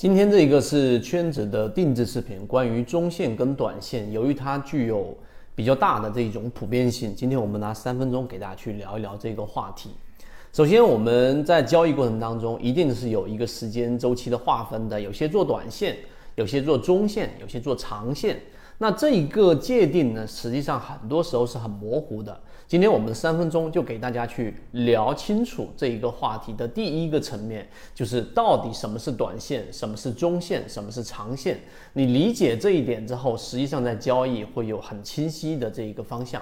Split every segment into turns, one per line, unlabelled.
今天这一个是圈子的定制视频，关于中线跟短线，由于它具有比较大的这种普遍性，今天我们拿三分钟给大家去聊一聊这个话题。首先，我们在交易过程当中，一定是有一个时间周期的划分的，有些做短线，有些做中线，有些做长线。那这一个界定呢，实际上很多时候是很模糊的。今天我们三分钟就给大家去聊清楚这一个话题的第一个层面，就是到底什么是短线，什么是中线，什么是长线。你理解这一点之后，实际上在交易会有很清晰的这一个方向。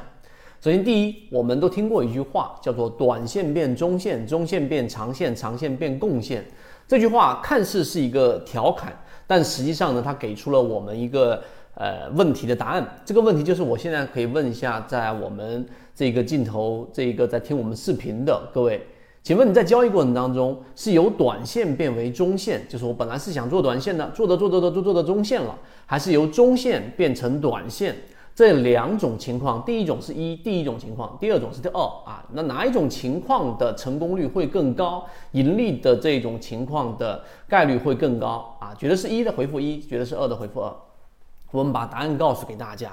首先，第一，我们都听过一句话，叫做“短线变中线，中线变长线，长线变共线”。这句话看似是一个调侃，但实际上呢，它给出了我们一个。呃，问题的答案，这个问题就是我现在可以问一下，在我们这个镜头，这一个在听我们视频的各位，请问你在交易过程当中是由短线变为中线，就是我本来是想做短线的，做着做着都做到中线了，还是由中线变成短线？这两种情况，第一种是一，第一种情况，第二种是第二啊，那哪一种情况的成功率会更高，盈利的这种情况的概率会更高啊？觉得是一的回复一，觉得是二的回复二。我们把答案告诉给大家。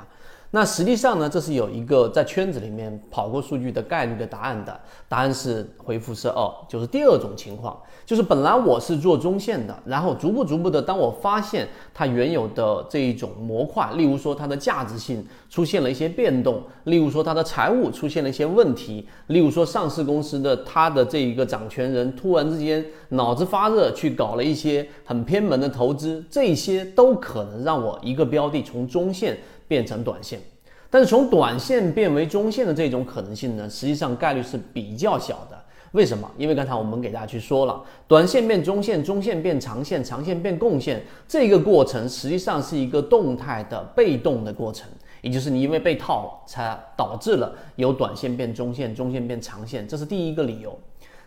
那实际上呢，这是有一个在圈子里面跑过数据的概率的答案的，答案是回复是二，就是第二种情况，就是本来我是做中线的，然后逐步逐步的，当我发现它原有的这一种模块，例如说它的价值性出现了一些变动，例如说它的财务出现了一些问题，例如说上市公司的它的这一个掌权人突然之间脑子发热去搞了一些很偏门的投资，这些都可能让我一个标的从中线。变成短线，但是从短线变为中线的这种可能性呢，实际上概率是比较小的。为什么？因为刚才我们给大家去说了，短线变中线，中线变长线，长线变共线，这个过程实际上是一个动态的被动的过程，也就是你因为被套了，才导致了由短线变中线，中线变长线，这是第一个理由。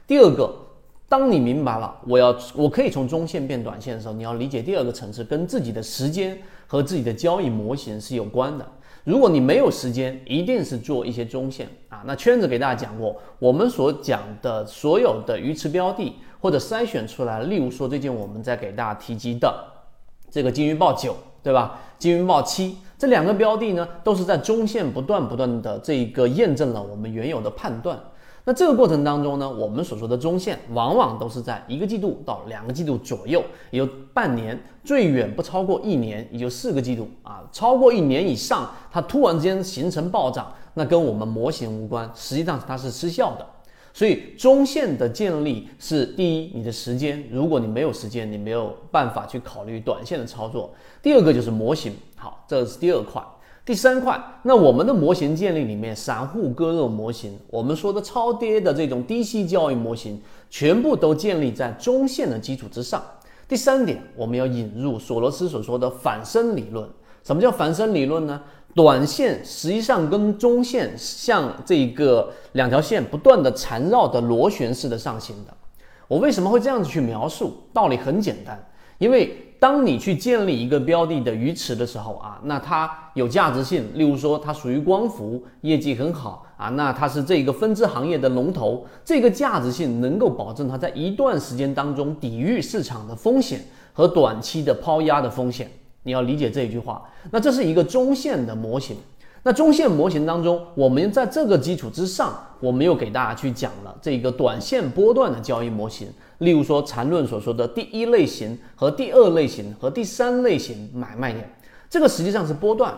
第二个，当你明白了我要我可以从中线变短线的时候，你要理解第二个层次，跟自己的时间。和自己的交易模型是有关的。如果你没有时间，一定是做一些中线啊。那圈子给大家讲过，我们所讲的所有的鱼池标的或者筛选出来，例如说最近我们在给大家提及的这个金鱼报九，对吧？金鱼报七这两个标的呢，都是在中线不断不断的这个验证了我们原有的判断。那这个过程当中呢，我们所说的中线往往都是在一个季度到两个季度左右，也就半年，最远不超过一年，也就四个季度啊。超过一年以上，它突然之间形成暴涨，那跟我们模型无关，实际上它是失效的。所以中线的建立是第一，你的时间，如果你没有时间，你没有办法去考虑短线的操作。第二个就是模型，好，这是第二块。第三块，那我们的模型建立里面，散户割肉模型，我们说的超跌的这种低吸交易模型，全部都建立在中线的基础之上。第三点，我们要引入索罗斯所说的反身理论。什么叫反身理论呢？短线实际上跟中线像这个两条线不断的缠绕的螺旋式的上行的。我为什么会这样子去描述？道理很简单，因为。当你去建立一个标的的鱼池的时候啊，那它有价值性。例如说，它属于光伏，业绩很好啊，那它是这个分支行业的龙头，这个价值性能够保证它在一段时间当中抵御市场的风险和短期的抛压的风险。你要理解这一句话。那这是一个中线的模型。那中线模型当中，我们在这个基础之上，我们又给大家去讲了这个短线波段的交易模型。例如说，缠论所说的第一类型和第二类型和第三类型买卖点，这个实际上是波段。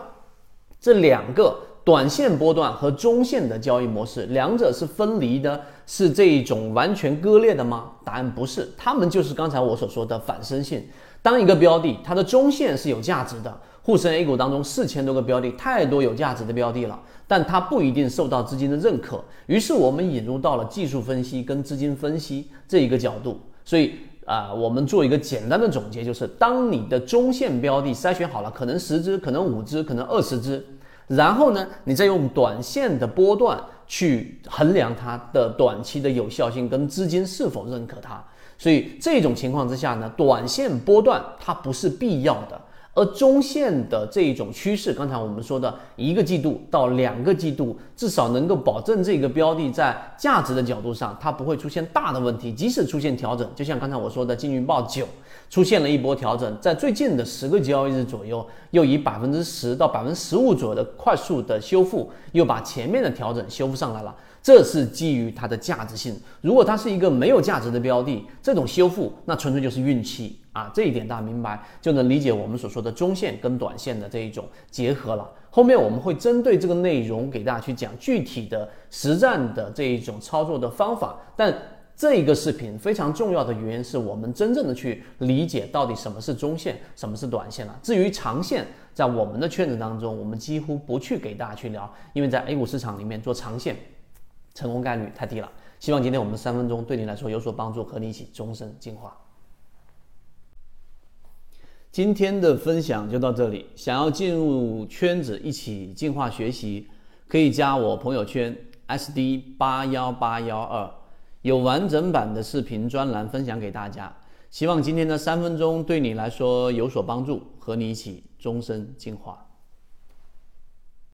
这两个短线波段和中线的交易模式，两者是分离的，是这一种完全割裂的吗？答案不是，它们就是刚才我所说的反身性。当一个标的它的中线是有价值的。沪深 A 股当中四千多个标的，太多有价值的标的了，但它不一定受到资金的认可。于是我们引入到了技术分析跟资金分析这一个角度。所以啊，我们做一个简单的总结，就是当你的中线标的筛选好了，可能十只，可能五只，可能二十只，然后呢，你再用短线的波段去衡量它的短期的有效性跟资金是否认可它。所以这种情况之下呢，短线波段它不是必要的。而中线的这一种趋势，刚才我们说的一个季度到两个季度，至少能够保证这个标的在价值的角度上，它不会出现大的问题。即使出现调整，就像刚才我说的金云报九，出现了一波调整，在最近的十个交易日左右，又以百分之十到百分之十五左右的快速的修复，又把前面的调整修复上来了。这是基于它的价值性。如果它是一个没有价值的标的，这种修复那纯粹就是运气啊！这一点大家明白，就能理解我们所说的中线跟短线的这一种结合了。后面我们会针对这个内容给大家去讲具体的实战的这一种操作的方法。但这一个视频非常重要的原因是我们真正的去理解到底什么是中线，什么是短线了。至于长线，在我们的圈子当中，我们几乎不去给大家去聊，因为在 A 股市场里面做长线。成功概率太低了。希望今天我们三分钟对你来说有所帮助，和你一起终身进化。今天的分享就到这里。想要进入圈子一起进化学习，可以加我朋友圈 SD 八幺八幺二，有完整版的视频专栏分享给大家。希望今天的三分钟对你来说有所帮助，和你一起终身进化。